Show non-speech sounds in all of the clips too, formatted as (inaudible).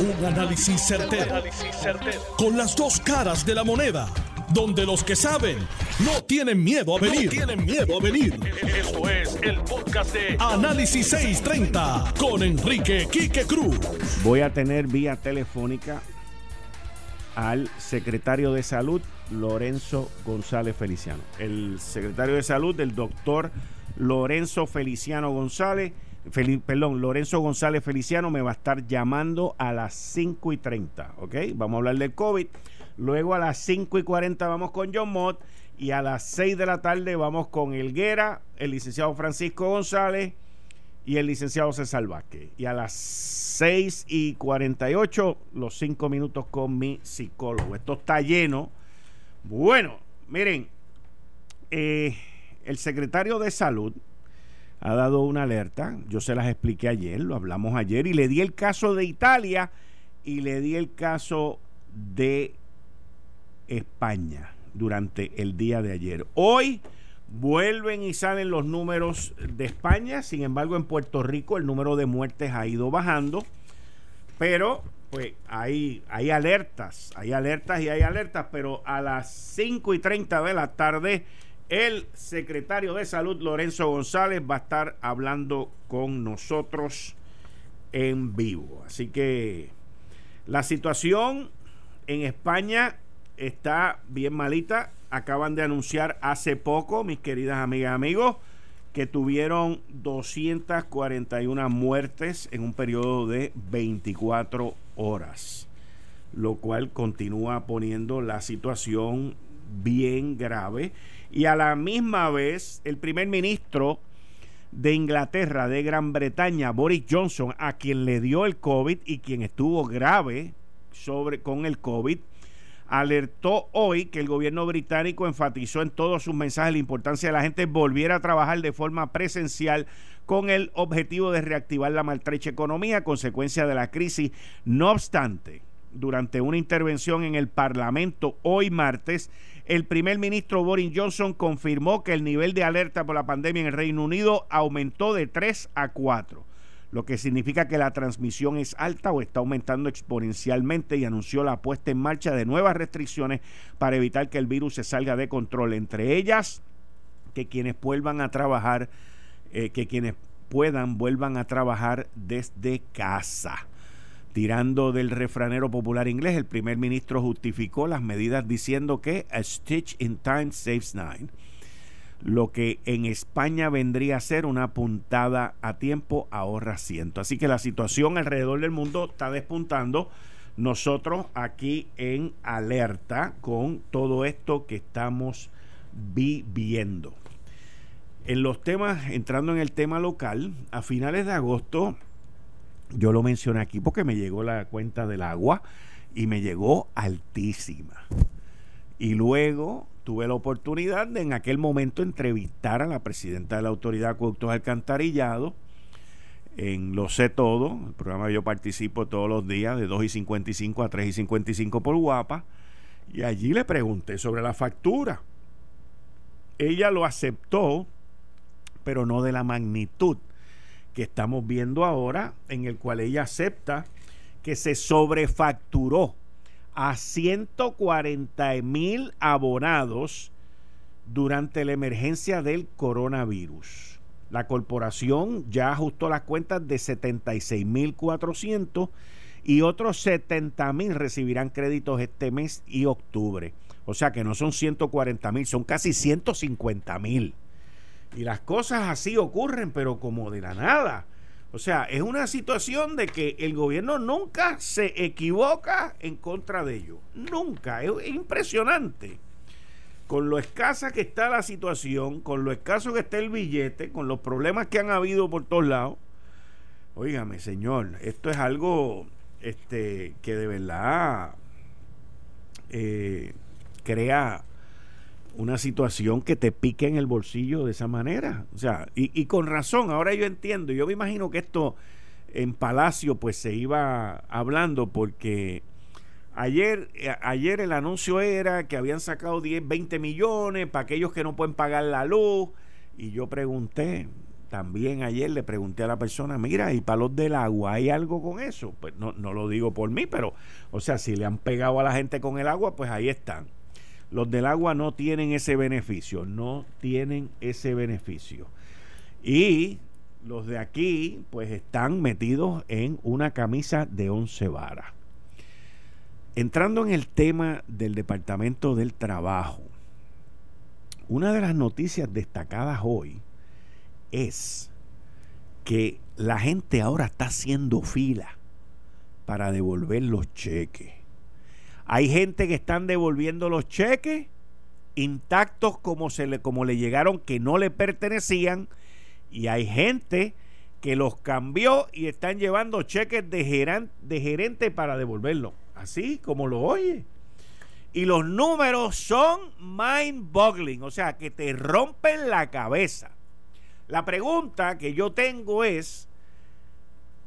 Un análisis certero, Con las dos caras de la moneda. Donde los que saben no tienen miedo a venir. tienen miedo a venir. Esto es el podcast de Análisis 630 con Enrique Quique Cruz. Voy a tener vía telefónica al secretario de Salud, Lorenzo González Feliciano. El secretario de Salud, el doctor Lorenzo Feliciano González perdón, Lorenzo González Feliciano me va a estar llamando a las 5 y 30, ¿ok? Vamos a hablar del COVID. Luego a las 5 y 40 vamos con John Mott y a las 6 de la tarde vamos con Elguera, el licenciado Francisco González y el licenciado César Vázquez. Y a las 6 y 48 los 5 minutos con mi psicólogo. Esto está lleno. Bueno, miren, eh, el secretario de Salud ha dado una alerta. Yo se las expliqué ayer, lo hablamos ayer, y le di el caso de Italia y le di el caso de España durante el día de ayer. Hoy vuelven y salen los números de España, sin embargo en Puerto Rico el número de muertes ha ido bajando, pero pues hay, hay alertas, hay alertas y hay alertas, pero a las 5 y 30 de la tarde el secretario de Salud, Lorenzo González, va a estar hablando con nosotros en vivo. Así que la situación en España está bien malita. Acaban de anunciar hace poco, mis queridas amigas y amigos, que tuvieron 241 muertes en un periodo de 24 horas, lo cual continúa poniendo la situación bien grave y a la misma vez el primer ministro de Inglaterra, de Gran Bretaña, Boris Johnson, a quien le dio el COVID y quien estuvo grave sobre, con el COVID, alertó hoy que el gobierno británico enfatizó en todos sus mensajes la importancia de la gente volviera a trabajar de forma presencial con el objetivo de reactivar la maltrecha economía consecuencia de la crisis. No obstante, durante una intervención en el Parlamento hoy martes, el primer ministro Boris Johnson confirmó que el nivel de alerta por la pandemia en el Reino Unido aumentó de 3 a 4, lo que significa que la transmisión es alta o está aumentando exponencialmente y anunció la puesta en marcha de nuevas restricciones para evitar que el virus se salga de control, entre ellas que quienes vuelvan a trabajar, eh, que quienes puedan vuelvan a trabajar desde casa. Tirando del refranero popular inglés, el primer ministro justificó las medidas diciendo que a stitch in time saves nine, lo que en España vendría a ser una puntada a tiempo ahorra ciento. Así que la situación alrededor del mundo está despuntando. Nosotros aquí en alerta con todo esto que estamos viviendo. En los temas, entrando en el tema local, a finales de agosto yo lo mencioné aquí porque me llegó la cuenta del agua y me llegó altísima. Y luego tuve la oportunidad de en aquel momento entrevistar a la presidenta de la Autoridad de Acueductos Alcantarillado en Lo Sé Todo, el programa que yo participo todos los días de 2 y 55 a 3 y 55 por guapa, y allí le pregunté sobre la factura. Ella lo aceptó, pero no de la magnitud que estamos viendo ahora, en el cual ella acepta que se sobrefacturó a 140 mil abonados durante la emergencia del coronavirus. La corporación ya ajustó las cuentas de 76 mil 400 y otros 70 mil recibirán créditos este mes y octubre. O sea que no son 140 mil, son casi 150 mil. Y las cosas así ocurren, pero como de la nada. O sea, es una situación de que el gobierno nunca se equivoca en contra de ello. Nunca. Es, impresionante. Con lo escasa que está la situación, con lo escaso que está el billete, con los problemas que han habido por todos lados. Óigame, señor, esto es algo este, que de verdad eh, crea una situación que te pique en el bolsillo de esa manera. O sea, y, con razón, ahora yo entiendo, yo me imagino que esto en Palacio pues se iba hablando porque ayer, eh, ayer el anuncio era que habían sacado 10, 20 millones para aquellos que no pueden pagar la luz y yo pregunté, también ayer le pregunté a la persona, mira, ¿y para los del agua hay algo con eso? Pues no, no lo digo por mí, pero, o sea, si le han pegado a la gente con el agua, pues ahí están. Los del agua no tienen ese beneficio, no tienen ese beneficio. Y los de aquí, pues están metidos en una camisa de once varas. Entrando en el tema del Departamento del Trabajo, una de las noticias destacadas hoy es que la gente ahora está haciendo fila para devolver los cheques. Hay gente que están devolviendo los cheques intactos como, se le, como le llegaron que no le pertenecían y hay gente que los cambió y están llevando cheques de, de gerente para devolverlos. Así como lo oye. Y los números son mind-boggling, o sea, que te rompen la cabeza. La pregunta que yo tengo es,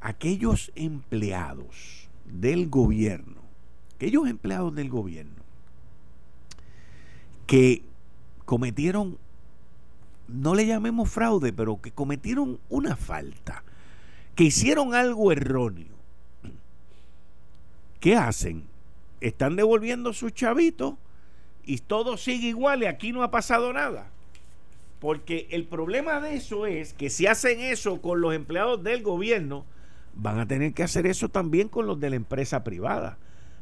aquellos empleados del gobierno, aquellos empleados del gobierno que cometieron, no le llamemos fraude, pero que cometieron una falta, que hicieron algo erróneo, ¿qué hacen? Están devolviendo sus chavitos y todo sigue igual y aquí no ha pasado nada. Porque el problema de eso es que si hacen eso con los empleados del gobierno, van a tener que hacer eso también con los de la empresa privada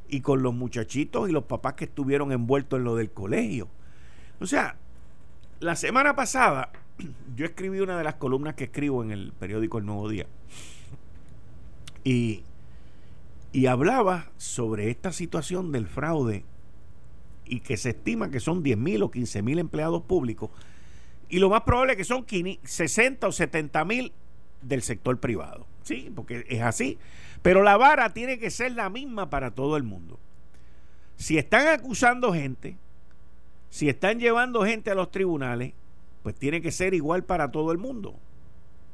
y con los muchachitos y los papás que estuvieron envueltos en lo del colegio. O sea, la semana pasada (clears throat) yo escribí una de las columnas que escribo en el periódico El Nuevo Día y, y hablaba sobre esta situación del fraude y que se estima que son 10 mil o 15 mil empleados públicos y lo más probable es que son 60 o 70 mil del sector privado. Sí, porque es así. Pero la vara tiene que ser la misma para todo el mundo. Si están acusando gente, si están llevando gente a los tribunales, pues tiene que ser igual para todo el mundo.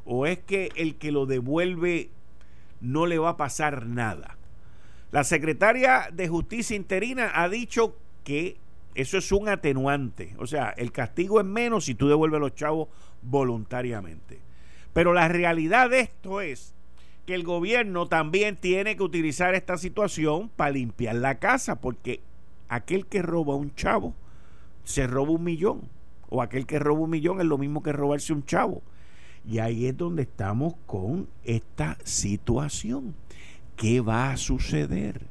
O es que el que lo devuelve no le va a pasar nada. La secretaria de Justicia interina ha dicho que eso es un atenuante. O sea, el castigo es menos si tú devuelves a los chavos voluntariamente. Pero la realidad de esto es que el gobierno también tiene que utilizar esta situación para limpiar la casa, porque aquel que roba un chavo se roba un millón, o aquel que roba un millón es lo mismo que robarse un chavo. Y ahí es donde estamos con esta situación. ¿Qué va a suceder?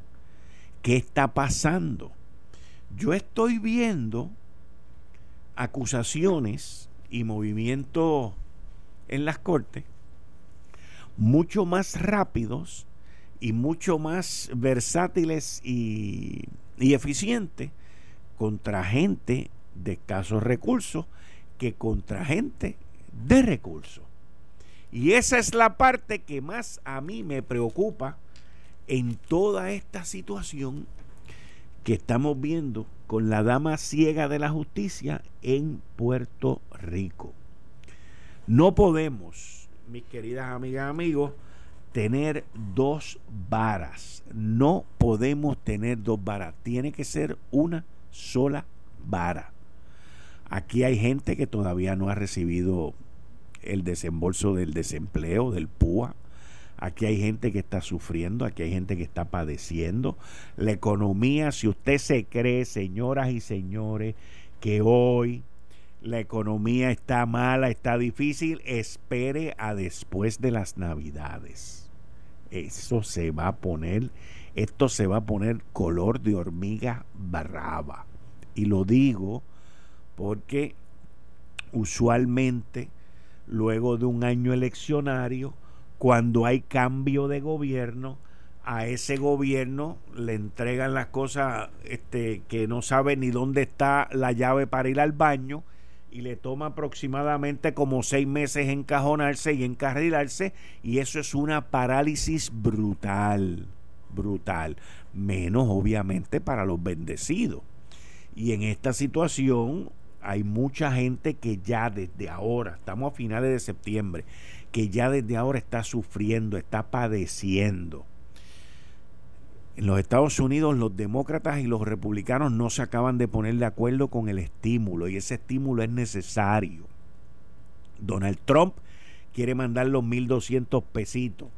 ¿Qué está pasando? yo estoy viendo acusaciones y movimientos en las cortes mucho más rápidos y mucho más versátiles y, eficientes contra gente de escasos recursos que contra gente de recursos. Y esa es la parte que más a mí me preocupa en toda esta situación que estamos viendo con la dama ciega de la justicia en Puerto Rico. No podemos, mis queridas amigas amigos, tener dos varas. No podemos tener dos varas. Tiene que ser una sola vara. Aquí hay gente que todavía no ha recibido el desembolso del desempleo, del PUA. Aquí hay gente que está sufriendo, aquí hay gente que está padeciendo. La economía, si usted se cree, señoras y señores, que hoy la economía está mala, está difícil, espere a después de las navidades. Eso se va a poner, esto se va a poner color de hormiga barraba. Y lo digo porque usualmente luego de un año eleccionario, cuando hay cambio de gobierno, a ese gobierno le entregan las cosas este, que no sabe ni dónde está la llave para ir al baño y le toma aproximadamente como seis meses encajonarse y encarrilarse y eso es una parálisis brutal, brutal, menos obviamente para los bendecidos. Y en esta situación hay mucha gente que ya desde ahora, estamos a finales de septiembre, que ya desde ahora está sufriendo, está padeciendo. En los Estados Unidos los demócratas y los republicanos no se acaban de poner de acuerdo con el estímulo y ese estímulo es necesario. Donald Trump quiere mandar los 1.200 pesitos.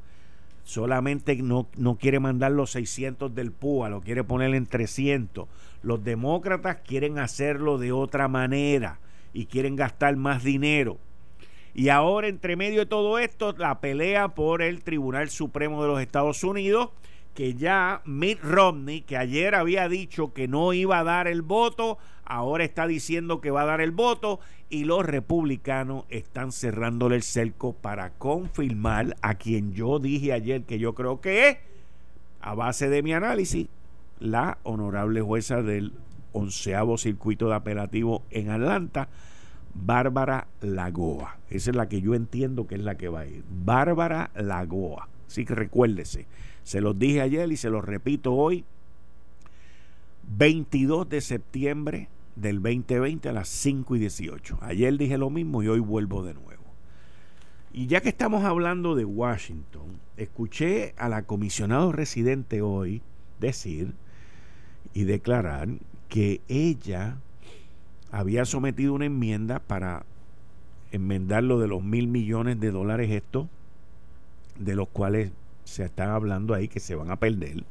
Solamente no, no quiere mandar los 600 del PUA, lo quiere poner en 300. Los demócratas quieren hacerlo de otra manera y quieren gastar más dinero. Y ahora, entre medio de todo esto, la pelea por el Tribunal Supremo de los Estados Unidos, que ya Mitt Romney, que ayer había dicho que no iba a dar el voto, ahora está diciendo que va a dar el voto y los republicanos están cerrándole el cerco para confirmar a quien yo dije ayer que yo creo que es, a base de mi análisis, la honorable jueza del onceavo circuito de apelativo en Atlanta, Bárbara Lagoa. Esa es la que yo entiendo que es la que va a ir. Bárbara Lagoa. Así que recuérdese, se los dije ayer y se los repito hoy. 22 de septiembre del 2020 a las 5 y 18. Ayer dije lo mismo y hoy vuelvo de nuevo. Y ya que estamos hablando de Washington, escuché a la comisionado residente hoy decir y declarar que ella había sometido una enmienda para enmendar lo de los mil millones de dólares estos, de los cuales se están hablando ahí que se van a perder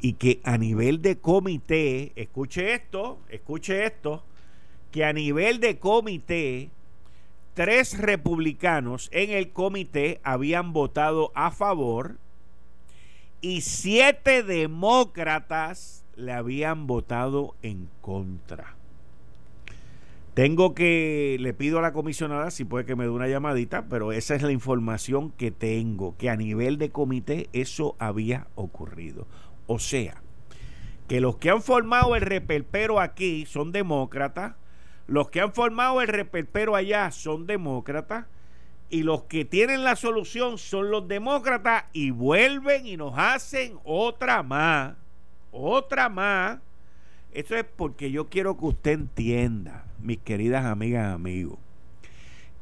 y que a nivel de comité, escuche esto, escuche esto, que a nivel de comité, tres republicanos en el comité habían votado a favor y siete demócratas le habían votado en contra. Tengo que, le pido a la comisionada si puede que me dé una llamadita, pero esa es la información que tengo, que a nivel de comité eso había ocurrido. O sea, que los que han formado el repelpero aquí son demócratas, los que han formado el repelpero allá son demócratas, y los que tienen la solución son los demócratas y vuelven y nos hacen otra más, otra más. Esto es porque yo quiero que usted entienda, mis queridas amigas y amigos,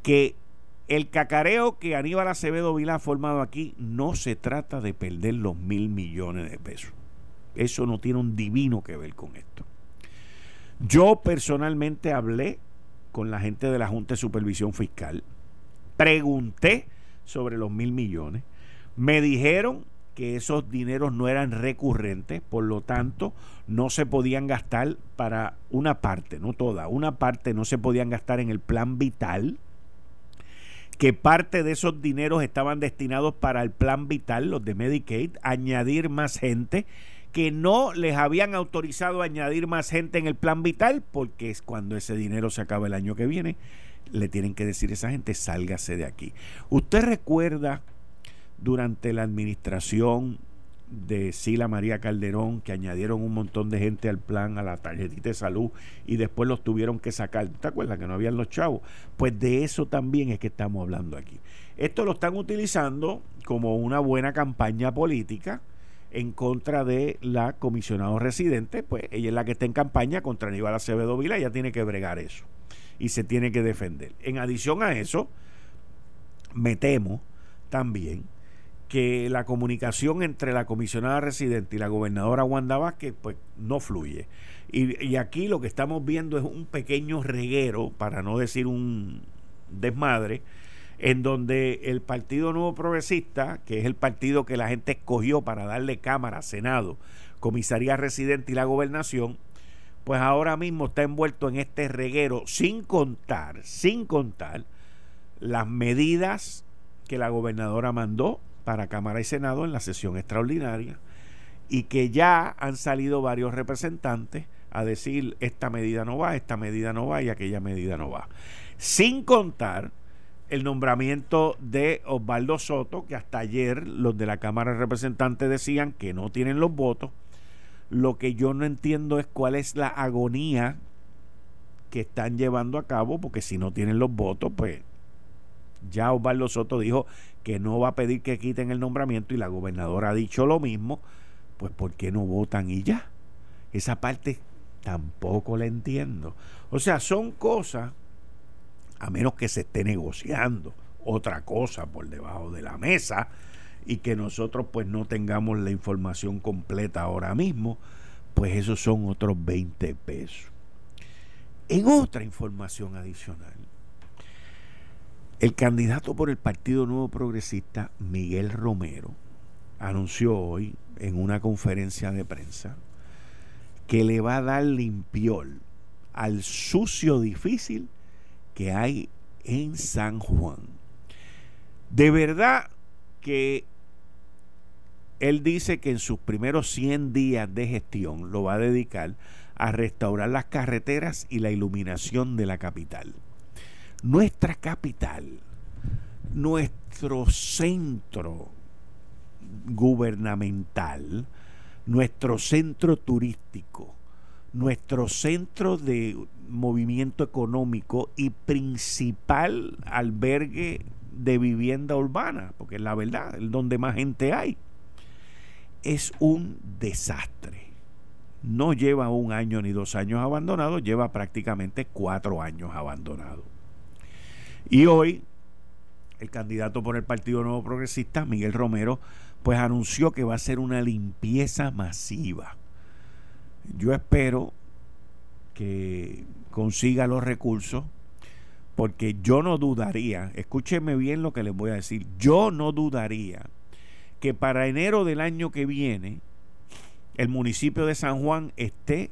que el cacareo que Aníbal Acevedo Vila ha formado aquí no se trata de perder los mil millones de pesos. Eso no tiene un divino que ver con esto. Yo personalmente hablé con la gente de la Junta de Supervisión Fiscal, pregunté sobre los mil millones, me dijeron que esos dineros no eran recurrentes, por lo tanto no se podían gastar para una parte, no toda, una parte no se podían gastar en el plan vital, que parte de esos dineros estaban destinados para el plan vital, los de Medicaid, añadir más gente, que no les habían autorizado añadir más gente en el plan vital, porque es cuando ese dinero se acaba el año que viene, le tienen que decir a esa gente, sálgase de aquí. Usted recuerda durante la administración de Sila María Calderón, que añadieron un montón de gente al plan, a la tarjetita de salud, y después los tuvieron que sacar. ¿Te acuerdas que no habían los chavos? Pues de eso también es que estamos hablando aquí. Esto lo están utilizando como una buena campaña política en contra de la comisionado residente, pues ella es la que está en campaña contra Aníbal Acevedo Vila, ella tiene que bregar eso y se tiene que defender. En adición a eso, me temo también que la comunicación entre la comisionada residente y la gobernadora Wanda Vázquez pues no fluye. Y, aquí lo que estamos viendo es un pequeño reguero, para no decir un desmadre, en donde el Partido Nuevo Progresista, que es el partido que la gente escogió para darle Cámara, Senado, Comisaría Residente y la Gobernación, pues ahora mismo está envuelto en este reguero sin contar, sin contar las medidas que la gobernadora mandó para Cámara y Senado en la sesión extraordinaria y que ya han salido varios representantes a decir esta medida no va, esta medida no va y aquella medida no va. Sin contar el nombramiento de Osvaldo Soto, que hasta ayer los de la Cámara de Representantes decían que no tienen los votos. Lo que yo no entiendo es cuál es la agonía que están llevando a cabo, porque si no tienen los votos, pues ya Osvaldo Soto dijo que no va a pedir que quiten el nombramiento y la gobernadora ha dicho lo mismo, pues ¿por qué no votan y ya? Esa parte tampoco la entiendo. O sea, son cosas, a menos que se esté negociando otra cosa por debajo de la mesa y que nosotros pues no tengamos la información completa ahora mismo, pues esos son otros 20 pesos. En otra información adicional, El candidato por el Partido Nuevo Progresista, Miguel Romero, anunció hoy en una conferencia de prensa que le va a dar limpiol al sucio difícil que hay en San Juan. De verdad que él dice que en sus primeros 100 días de gestión lo va a dedicar a restaurar las carreteras y la iluminación de la capital. Nuestra capital, nuestro centro gubernamental, nuestro centro turístico, nuestro centro de movimiento económico y principal albergue de vivienda urbana, porque es la verdad, es donde más gente hay, es un desastre. No lleva un año ni dos años abandonado, lleva prácticamente cuatro años abandonado. Y hoy, el candidato por el Partido Nuevo Progresista, Miguel Romero, pues anunció que va a ser una limpieza masiva. Yo espero que consiga los recursos, porque yo no dudaría, escúcheme bien lo que les voy a decir, yo no dudaría que para enero del año que viene el municipio de San Juan esté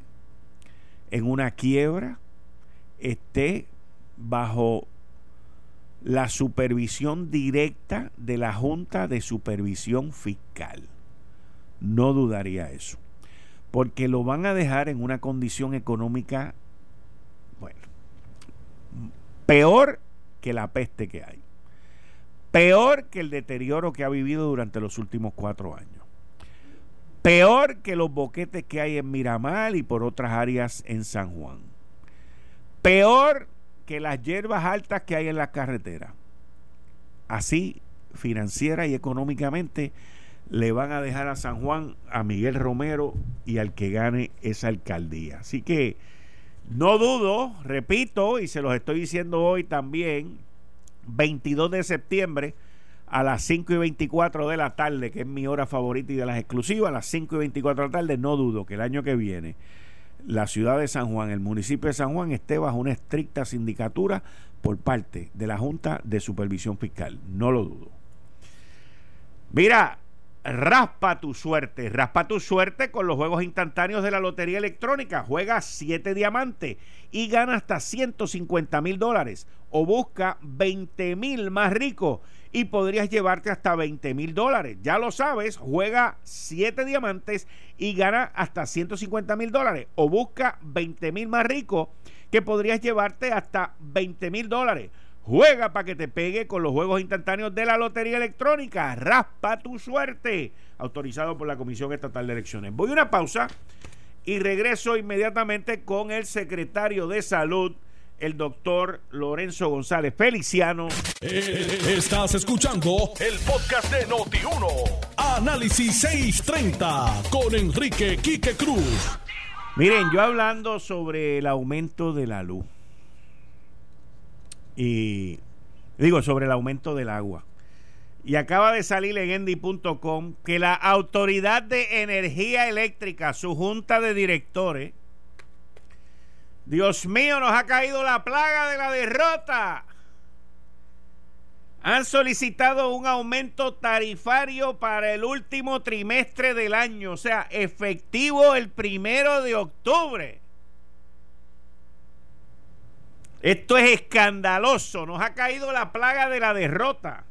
en una quiebra, esté bajo la supervisión directa de la Junta de Supervisión Fiscal. No dudaría eso. Porque lo van a dejar en una condición económica, bueno, peor que la peste que hay. Peor que el deterioro que ha vivido durante los últimos cuatro años. Peor que los boquetes que hay en Miramar y por otras áreas en San Juan. Peor que las hierbas altas que hay en las carreteras. Así, financiera y económicamente, le van a dejar a San Juan a Miguel Romero y al que gane esa alcaldía. Así que no dudo, repito, y se los estoy diciendo hoy también, 22 de septiembre a las 5 y 24 de la tarde, que es mi hora favorita y de las exclusivas, a las 5 y 24 de la tarde, no dudo que el año que viene la ciudad de San Juan, el municipio de San Juan, esté bajo una estricta sindicatura por parte de la Junta de Supervisión Fiscal. No lo dudo. Mira, raspa tu suerte. Raspa tu suerte con los juegos instantáneos de la Lotería Electrónica. Juega 7 diamantes y gana hasta 150 mil dólares. O busca 20 mil más ricos y podrías llevarte hasta 20 mil dólares. Ya lo sabes, juega 7 diamantes y gana hasta 150 mil dólares. O busca 20 mil más ricos que podrías llevarte hasta 20 mil dólares. Juega para que te pegue con los juegos instantáneos de la Lotería Electrónica. Raspa tu suerte. Autorizado por la Comisión Estatal de Elecciones. Voy a una pausa y regreso inmediatamente con el secretario de Salud el doctor Lorenzo González Feliciano. Eh, estás escuchando el podcast de Noti1. Análisis 630 con Enrique Quique Cruz. Miren, yo hablando sobre el aumento de la luz. Y digo, sobre el aumento del agua. Y acaba de salir en endy.com que la Autoridad de Energía Eléctrica, su junta de directores, Dios mío, nos ha caído la plaga de la derrota. Han solicitado un aumento tarifario para el último trimestre del año, o sea, efectivo el primero de octubre. Esto es escandaloso, nos ha caído la plaga de la derrota.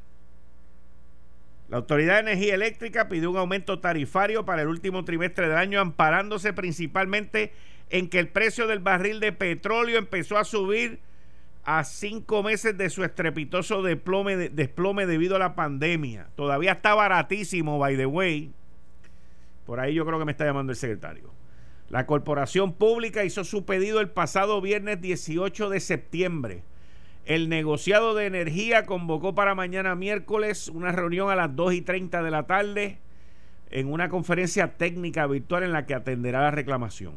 La Autoridad de Energía Eléctrica pidió un aumento tarifario para el último trimestre del año, amparándose principalmente en que el precio del barril de petróleo empezó a subir a cinco meses de su estrepitoso desplome, desplome debido a la pandemia. Todavía está baratísimo, by the way. Por ahí yo creo que me está llamando el secretario. La corporación pública hizo su pedido el pasado viernes 18 de septiembre. El negociado de energía convocó para mañana miércoles una reunión a las 2 y 30 de la tarde en una conferencia técnica virtual en la que atenderá la reclamación.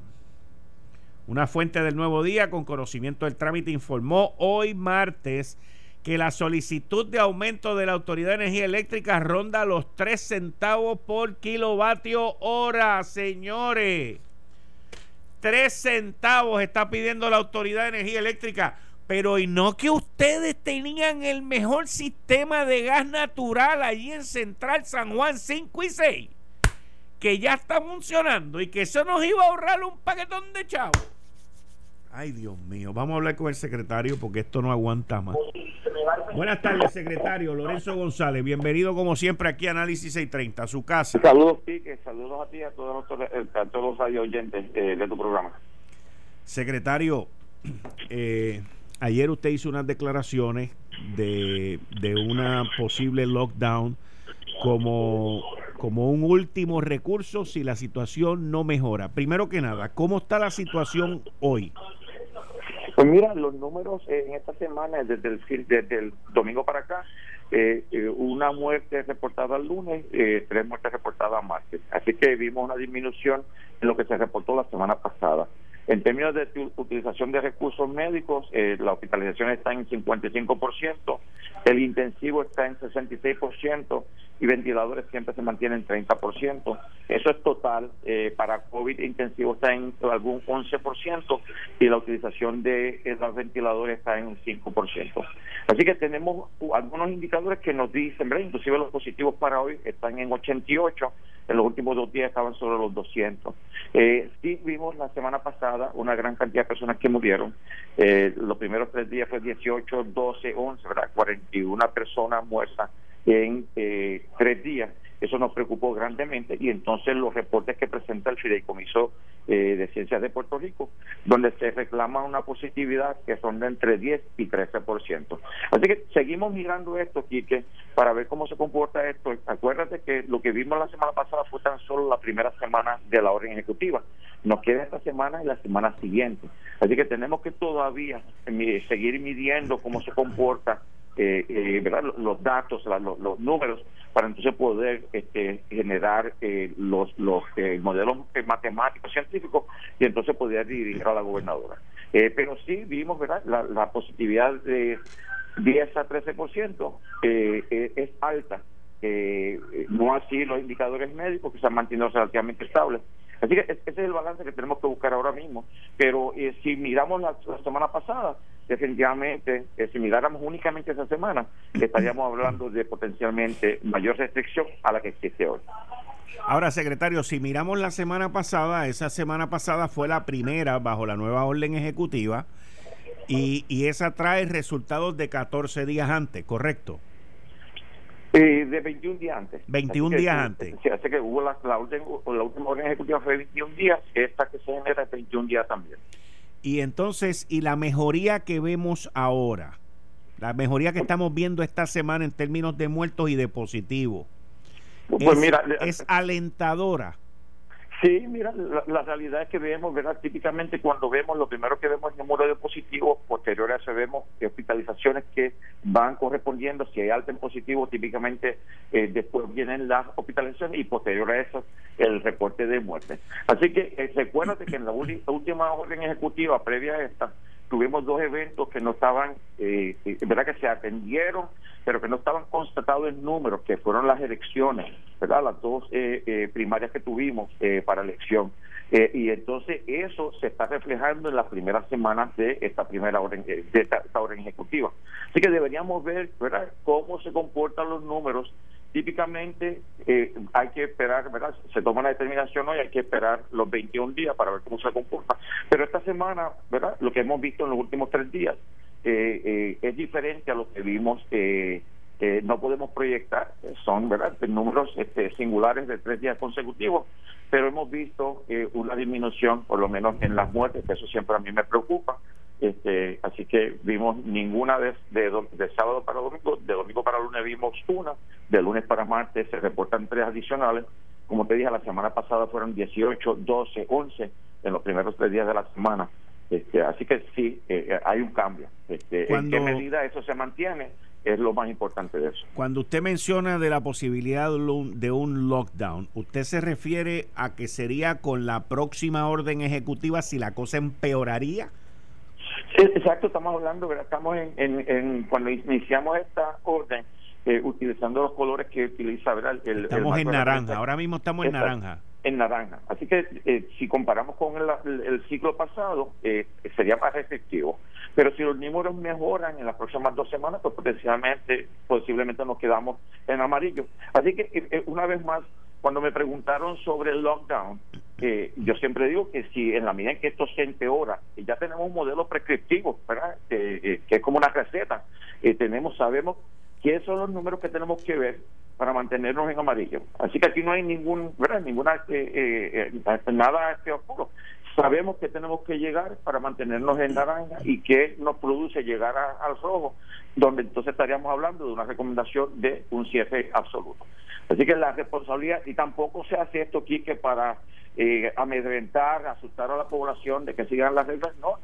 Una fuente del Nuevo Día con conocimiento del trámite informó hoy martes que la solicitud de aumento de la Autoridad de Energía Eléctrica ronda los 3 centavos por kilovatio hora, señores. 3 centavos está pidiendo la Autoridad de Energía Eléctrica Pero y no que ustedes tenían el mejor sistema de gas natural allí en Central San Juan 5 y 6, que ya está funcionando y que eso nos iba a ahorrar un paquetón de chavos. Ay, Dios mío, vamos a hablar con el secretario porque esto no aguanta más. Buenas tardes, secretario Lorenzo González. Bienvenido como siempre aquí a Análisis 630, a su casa. Saludos, Pique. Saludos a ti y a todos los, eh, a todos los oyentes eh, de tu programa. Secretario, eh, ayer usted hizo unas declaraciones de, de una posible lockdown como, como un último recurso si la situación no mejora. Primero que nada, ¿cómo está la situación hoy? Pues mira, los números en esta semana, desde el, desde el domingo para acá, eh, eh, una muerte reportada el lunes, eh, tres muertes reportadas martes. Así que vimos una disminución en lo que se reportó la semana pasada. En términos de utilización de recursos médicos, eh, la hospitalización está en 55%, el intensivo está en 66% y ventiladores siempre se mantienen en 30%. Eso es total. Eh, para COVID intensivo está en algún 11% y la utilización de eh, los ventiladores está en un 5%. Así que tenemos algunos indicadores que nos dicen, inclusive los positivos para hoy están en 88 en los últimos dos días estaban sobre los 200. Eh, sí vimos la semana pasada una gran cantidad de personas que murieron. Eh, los primeros tres días fue 18, 12, 11, ¿verdad? 41 personas muertas en eh, tres días. Eso nos preocupó grandemente y entonces los reportes que presenta el Fideicomiso eh, de Ciencias de Puerto Rico, donde se reclama una positividad que son de entre 10 y 13%. Así que seguimos mirando esto, Quique, para ver cómo se comporta esto. Acuérdate que lo que vimos la semana pasada fue tan solo la primera semana de la orden ejecutiva. Nos queda esta semana y la semana siguiente. Así que tenemos que todavía eh, seguir midiendo cómo se comporta eh, eh, ¿verdad? los datos, los, números, para entonces poder este, generar eh, los, los eh, modelos matemáticos, científicos, y entonces poder dirigir a la gobernadora. pero sí vimos ¿verdad? La, positividad de 10 a 13% es alta. no así los indicadores médicos que se han mantenido relativamente estables. Así que ese es el balance que tenemos que buscar ahora mismo. Pero si miramos la semana pasada, definitivamente, eh, si miráramos únicamente esa semana, estaríamos hablando de potencialmente mayor restricción a la que existe hoy. Ahora, secretario, si miramos la semana pasada, esa semana pasada fue la primera bajo la nueva orden ejecutiva y, y esa trae resultados de 14 días antes, ¿correcto? Eh, de 21 días antes. 21 días antes. Se hace que hubo la, la, orden, la última orden ejecutiva fue 21 días, esta que se genera es 21 días también. Y entonces, ¿y la mejoría que vemos ahora? La mejoría que estamos viendo esta semana en términos de muertos y de positivos. Pues mira, es alentadora. Sí, mira, la, realidad es que vemos, ¿verdad? Típicamente cuando vemos, lo primero que vemos es el número de positivos, posterior a eso vemos hospitalizaciones que van correspondiendo, si hay alta en positivo, típicamente eh, después vienen las hospitalizaciones y posterior a eso el reporte de muerte. Así que eh, recuérdate que en la última orden ejecutiva previa a esta, tuvimos dos eventos que no estaban, eh, eh, verdad que se atendieron, pero que no estaban constatados en números, que fueron las elecciones, verdad, las dos eh, primarias que tuvimos para elección. y entonces eso se está reflejando en las primeras semanas de esta primera orden, de esta, orden ejecutiva. Así que deberíamos ver, verdad, cómo se comportan los números típicamente eh, hay que esperar, ¿verdad? Se toma una determinación hoy, hay que esperar los 21 días para ver cómo se comporta. Pero esta semana, ¿verdad? Lo que hemos visto en los últimos tres días eh, eh, es diferente a lo que vimos. Eh, no podemos proyectar, son verdad números este, singulares de tres días consecutivos, pero hemos visto una disminución, por lo menos en las muertes, que eso siempre a mí me preocupa, este, así que vimos ninguna de, de, sábado para domingo, de domingo para lunes vimos una, de lunes para martes se reportan tres adicionales. Como te dije, la semana pasada fueron 18, 12, 11 en los primeros tres días de la semana. Este, así que sí, eh, eh, hay un cambio. Este, ¿En qué medida eso se mantiene? Es lo más importante de eso. Cuando usted menciona de la posibilidad de un lockdown, ¿usted se refiere a que sería con la próxima orden ejecutiva si la cosa empeoraría? Exacto, estamos hablando, estamos en, cuando iniciamos esta orden, eh, utilizando los colores que utiliza El, estamos en naranja, ahora mismo estamos en naranja. en naranja. Así que eh, si comparamos con el, ciclo pasado, eh, sería más restrictivo. Pero si los números mejoran en las próximas dos semanas, pues potencialmente, posiblemente nos quedamos en amarillo. Así que eh, una vez más, cuando me preguntaron sobre el lockdown, yo siempre digo que si en la medida en que esto se empeora, ya tenemos un modelo prescriptivo, ¿verdad? que es como una receta, tenemos, sabemos qué son los números que tenemos que ver para mantenernos en amarillo. Así que aquí no hay ningún, ¿verdad? ninguna eh, eh, nada este oscuro. Sabemos que tenemos que llegar para mantenernos en naranja y que nos produce llegar al rojo, donde entonces estaríamos hablando de una recomendación de un cierre absoluto. Así que la responsabilidad, y tampoco se hace esto, aquí que para eh, amedrentar, asustar a la población de que sigan las reglas. No,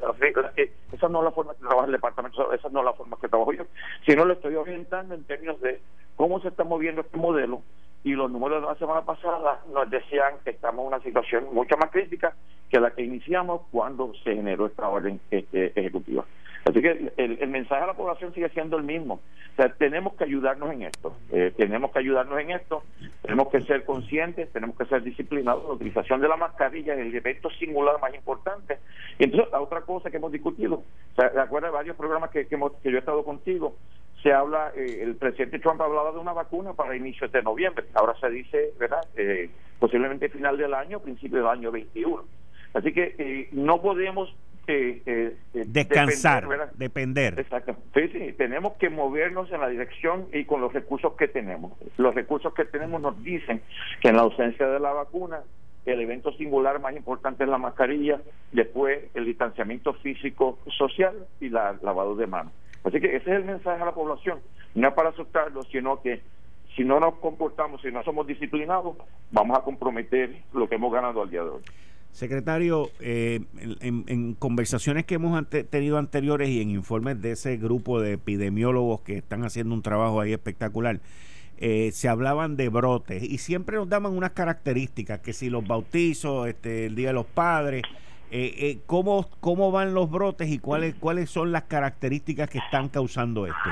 eh, esa no es la forma que trabaja el departamento, esa no es la forma que trabajo yo, sino lo estoy orientando en términos de cómo se está moviendo este modelo y los números de la semana pasada nos decían que estamos en una situación mucho más crítica que la que iniciamos cuando se generó esta orden este, ejecutiva. Así que el, mensaje a la población sigue siendo el mismo. O sea, tenemos que ayudarnos en esto. Eh, tenemos que ayudarnos en esto. Tenemos que ser conscientes, tenemos que ser disciplinados. La utilización de la mascarilla es el evento singular más importante. Y entonces, la otra cosa que hemos discutido, o sea, de varios programas que, que, yo he estado contigo, se habla, eh, el presidente Trump hablaba de una vacuna para inicios de noviembre. Ahora se dice, ¿verdad? Eh, posiblemente final del año, principio del año 21. Así que no podemos eh, descansar, depender, Exacto. Sí, sí, tenemos que movernos en la dirección y con los recursos que tenemos. Los recursos que tenemos nos dicen que en la ausencia de la vacuna, el evento singular más importante es la mascarilla, después el distanciamiento físico social y la lavado de manos. Así que ese es el mensaje a la población, no es para asustarlos, sino que si no nos comportamos, si no somos disciplinados, vamos a comprometer lo que hemos ganado al día de hoy. Secretario, eh, en, conversaciones que hemos tenido anteriores y en informes de ese grupo de epidemiólogos que están haciendo un trabajo ahí espectacular, eh, se hablaban de brotes y siempre nos daban unas características, que si los bautizos, este, el Día de los Padres, eh, ¿cómo, ¿cómo van los brotes y cuáles, cuáles son las características que están causando esto?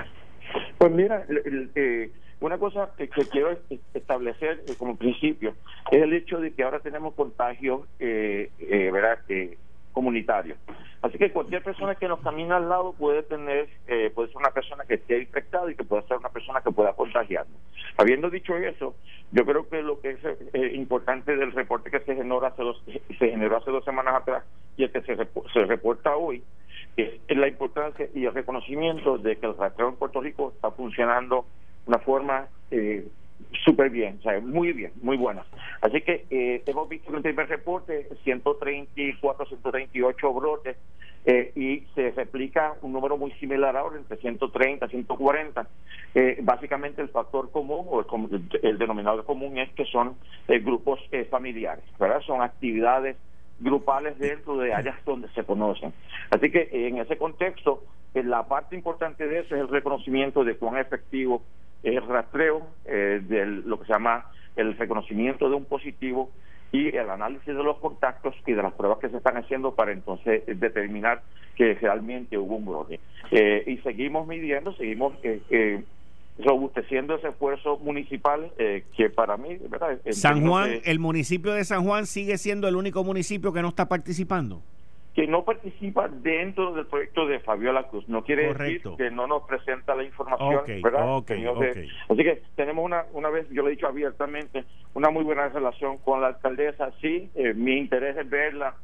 Pues mira, el, una cosa que, quiero establecer eh, como principio es el hecho de que ahora tenemos contagios eh, eh, ¿verdad? Comunitarios. Así que cualquier persona que nos camina al lado puede tener, eh, puede ser una persona que esté infectada y que puede ser una persona que pueda contagiarnos. Habiendo dicho eso, yo creo que lo que es importante del reporte que se generó hace dos, se generó hace dos semanas atrás y el que se, se reporta hoy es la importancia y el reconocimiento de que el rastreo en Puerto Rico está funcionando una forma eh, súper bien, o sea, muy bien, muy buena. Así que eh, hemos visto en el primer reporte 134, 138 brotes eh, y se replica un número muy similar ahora, entre 130, 140. Eh, básicamente el factor común o el, el denominador común es que son eh, grupos familiares, ¿verdad? Son actividades grupales dentro de áreas donde se conocen. Así que en ese contexto, la parte importante de eso es el reconocimiento de cuán efectivo el rastreo eh, de lo que se llama el reconocimiento de un positivo y el análisis de los contactos y de las pruebas que se están haciendo para entonces determinar que realmente hubo un brote. Eh, y seguimos midiendo, seguimos eh, eh robusteciendo ese esfuerzo municipal que para mí, ¿verdad? San Juan, el municipio de San Juan sigue siendo el único municipio que no está participando que no participa dentro del proyecto de Fabiola Cruz. No quiere decir que no nos presenta la información, ¿verdad? así que tenemos una, una vez, yo le he dicho abiertamente, una muy buena relación con la alcaldesa. Sí, eh, mi interés es verla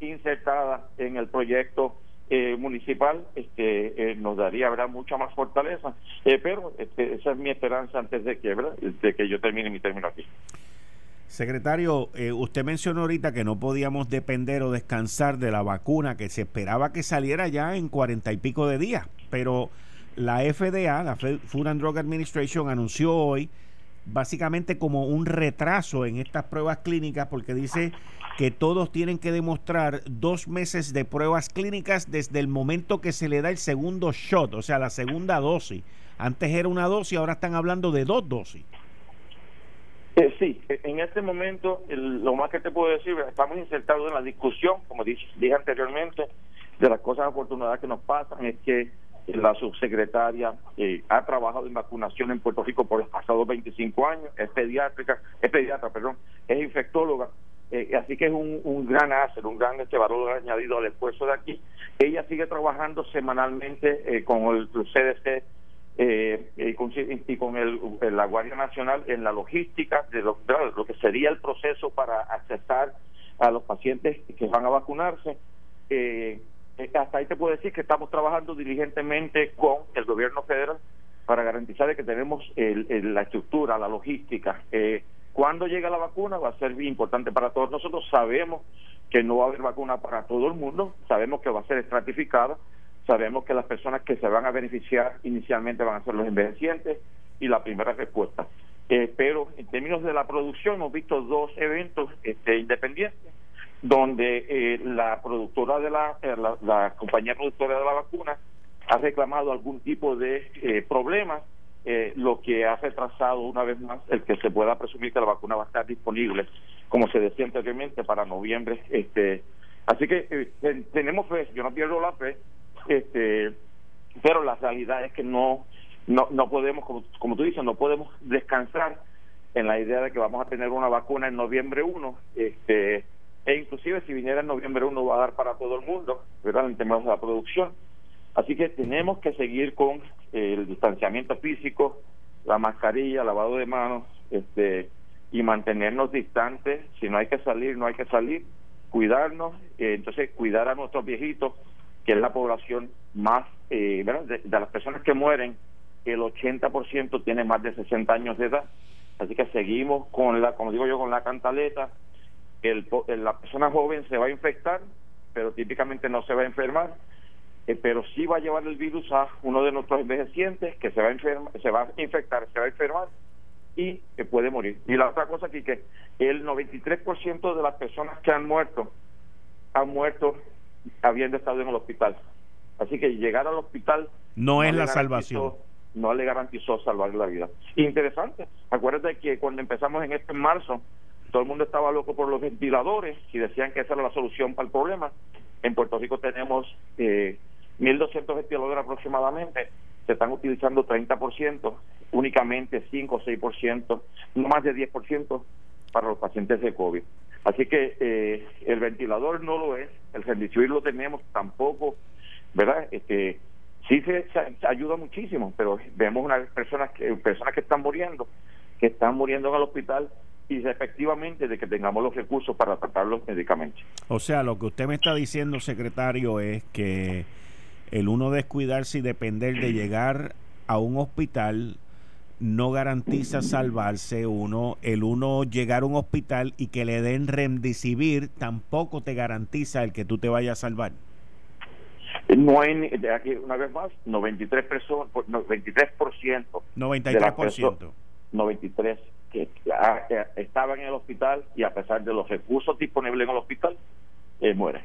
insertada en el proyecto eh, municipal este, eh, nos daría habrá mucha más fortaleza pero este, esa es mi esperanza antes de que de que yo termine mi término aquí Secretario, eh, usted mencionó ahorita que no podíamos depender o descansar de la vacuna que se esperaba que saliera ya en cuarenta y pico de días, pero la FDA, la Food and Drug Administration, anunció hoy básicamente como un retraso en estas pruebas clínicas porque dice que todos tienen que demostrar dos meses de pruebas clínicas desde el momento que se le da el segundo shot, o sea, la segunda dosis. Antes era una dosis, ahora están hablando de dos dosis. Eh, sí, e, en este momento lo más que te puedo decir, estamos insertados en la discusión, como dije, dije anteriormente, de las cosas afortunadas que nos pasan, es que la subsecretaria eh, ha trabajado en vacunación en Puerto Rico por los pasados 25 años, es pediátrica, es pediatra, perdón, es infectóloga, eh, así que es un, un gran hacer, un gran este valor añadido al esfuerzo de aquí. Ella sigue trabajando semanalmente eh, con el, CDC eh, y con, y con el, la Guardia Nacional en la logística de lo, que sería el proceso para accesar a los pacientes que van a vacunarse. hasta ahí te puedo decir que estamos trabajando diligentemente con el gobierno federal para garantizar que tenemos la estructura, la logística. Eh, cuando llegue la vacuna va a ser importante para todos nosotros. Sabemos que no va a haber vacuna para todo el mundo, sabemos que va a ser estratificada, sabemos que las personas que se van a beneficiar inicialmente van a ser los envejecientes y la primera respuesta. Eh, pero en términos de la producción hemos visto dos eventos este, independientes donde eh, la productora de la, eh, la, la compañía productora de la vacuna ha reclamado algún tipo de eh, problema, eh, lo que ha retrasado una vez más el que se pueda presumir que la vacuna va a estar disponible, como se decía anteriormente, para noviembre. este Así que eh, tenemos fe, yo no pierdo la fe, este pero la realidad es que no no, no podemos, como, como tú dices, no podemos descansar en la idea de que vamos a tener una vacuna en noviembre 1, este, e inclusive si viniera en noviembre 1 va a dar para todo el mundo, ¿verdad? En términos de la producción Así que tenemos que seguir con el distanciamiento físico, la mascarilla, lavado de manos, este, y mantenernos distantes. Si no hay que salir, no hay que salir. Cuidarnos, eh, entonces cuidar a nuestros viejitos, que es la población más, eh, De, las personas que mueren, el 80% tiene más de 60 años de edad. Así que seguimos con la, como digo yo, con la cantaleta. El, la persona joven se va a infectar, pero típicamente no se va a enfermar eh, pero sí va a llevar el virus a uno de nuestros envejecientes que se va a enfermar, se va a infectar, se va a enfermar y que puede morir. Y la otra cosa aquí que el 93% de las personas que han muerto han muerto habiendo estado en el hospital. Así que llegar al hospital no, es la salvación. No le garantizó salvar la vida. Interesante. Acuérdate que cuando empezamos en este marzo, todo el mundo estaba loco por los ventiladores y decían que esa era la solución para el problema. En Puerto Rico tenemos eh, 1.200 ventiladores aproximadamente, se están utilizando 30%, únicamente 5 o 6%, no más de 10% para los pacientes de COVID. Así que eh, el ventilador no lo es, el rendicivir lo tenemos tampoco, ¿verdad? Este, sí se, ayuda muchísimo, pero vemos unas personas que, personas que están muriendo, que están muriendo en el hospital y efectivamente de que tengamos los recursos para tratar los medicamentos. O sea, lo que usted me está diciendo, secretario, es que el uno descuidarse y depender de llegar a un hospital no garantiza salvarse uno, el uno llegar a un hospital y que le den remdesivir tampoco te garantiza el que tú te vayas a salvar. No hay, aquí una vez más, 93 personas, 93%. 93%. 93 que, que, estaban en el hospital y a pesar de los recursos disponibles en el hospital, eh, mueren.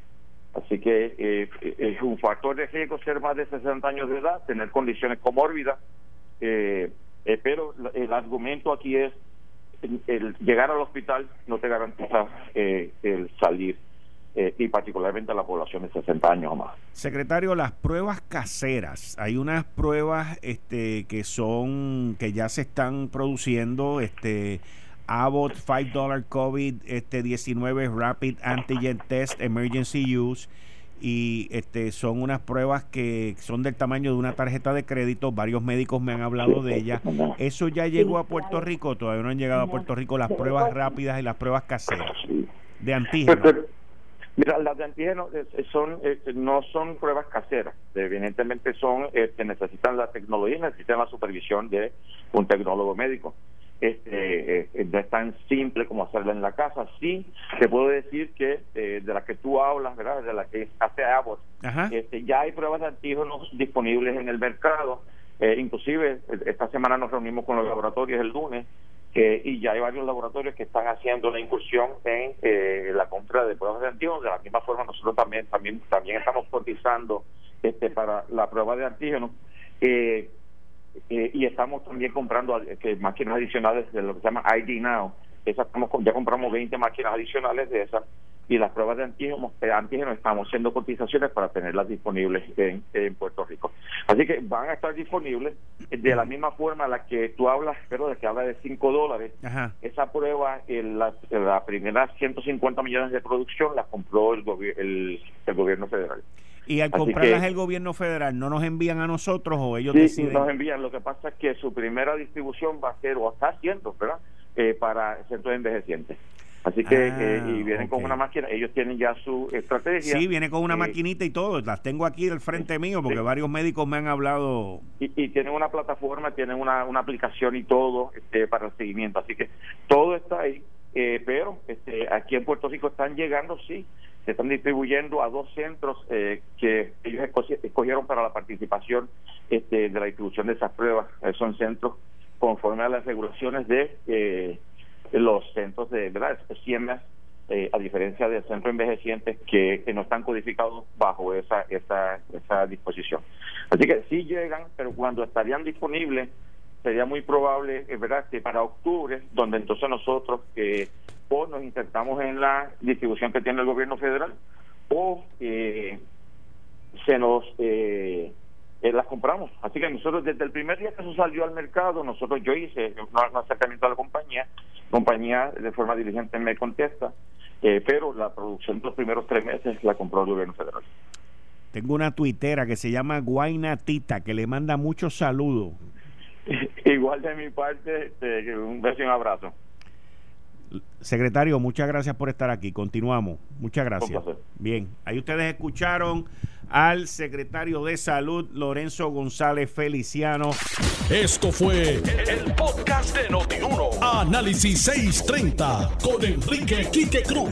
Así que eh, es un factor de riesgo ser más de 60 años de edad, tener condiciones comórbidas, eh, eh, pero el argumento aquí es el, llegar al hospital no te garantiza eh, el salir y particularmente a la población de 60 años o más. Secretario, las pruebas caseras, hay unas pruebas este, que son que ya se están produciendo, este Abbott $5 COVID este 19 Rapid Antigen Test Emergency Use y este son unas pruebas que son del tamaño de una tarjeta de crédito, varios médicos me han hablado de ellas. ¿Eso ya llegó a Puerto Rico? Todavía no han llegado a Puerto Rico las pruebas rápidas y las pruebas caseras de antígeno. Mira, las de antígeno eh, eh, son eh, no son pruebas caseras, evidentemente son que necesitan la tecnología, necesitan la supervisión de un tecnólogo médico este, eh, no es tan simple como hacerla en la casa. Sí, te puedo decir que eh, de la que tú hablas, ¿verdad? De la que hace Abbott, este, ya hay pruebas de antígenos disponibles en el mercado. Eh, inclusive, esta semana nos reunimos con los laboratorios el lunes y ya hay varios laboratorios que están haciendo la incursión en la compra de pruebas de antígenos. De la misma forma, nosotros también también también estamos cotizando este para la prueba de antígenos. Eh, eh, y estamos también comprando que máquinas adicionales de lo que se llama ID Now. Esa estamos, ya compramos 20 máquinas adicionales de esas y las pruebas de antígenos, eh, antígenos estamos haciendo cotizaciones para tenerlas disponibles en, Puerto Rico. Así que van a estar disponibles de la misma forma a la que tú hablas, pero de que habla de 5 dólares. Esa prueba, en la, la, primera 150 millones de producción la compró el, el, el gobierno federal. Y al comprarlas el gobierno federal, ¿no nos envían a nosotros o ellos sí, deciden? nos envían. Lo que pasa es que su primera distribución va a ser, o está haciendo, ¿verdad? Eh, para centros envejecientes. Así que, ah, eh, y vienen con una máquina, ellos tienen ya su estrategia. Sí, viene con una eh, maquinita y todo, las tengo aquí al frente mío porque varios médicos me han hablado. Y, y tienen una plataforma, tienen una, una aplicación y todo este, para el seguimiento, así que todo está ahí, eh, pero este, aquí en Puerto Rico están llegando, sí, se están distribuyendo a dos centros que ellos escogieron para la participación este, de la distribución de esas pruebas, son centros conforme a las regulaciones de los centros de verdad siembras eh, a diferencia del centro envejecientes que, no están codificados bajo esa, esa, esa disposición. Así que sí llegan, pero cuando estarían disponibles sería muy probable, es verdad, que para octubre, donde entonces nosotros eh, o nos intentamos en la distribución que tiene el gobierno federal o eh, se nos eh, eh, las compramos. Así que nosotros desde el primer día que eso salió al mercado, nosotros yo hice un acercamiento a la compañía, compañía de forma diligente me contesta, eh, pero la producción de los primeros tres meses la compró el gobierno federal. Tengo una tuitera que se llama Guaina Tita, que le manda muchos saludos. (laughs) Igual de mi parte, este, un beso y un abrazo. Secretario, muchas gracias por estar aquí. Continuamos. Muchas gracias. Bien, ahí ustedes escucharon al secretario de Salud, Lorenzo González Feliciano. Esto fue el, podcast de Notiuno. Análisis 630 con Enrique Quique Cruz.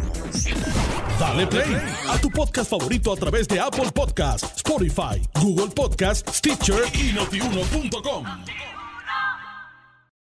Dale play a tu podcast favorito a través de Apple Podcasts, Spotify, Google Podcasts, Stitcher y notiuno.com.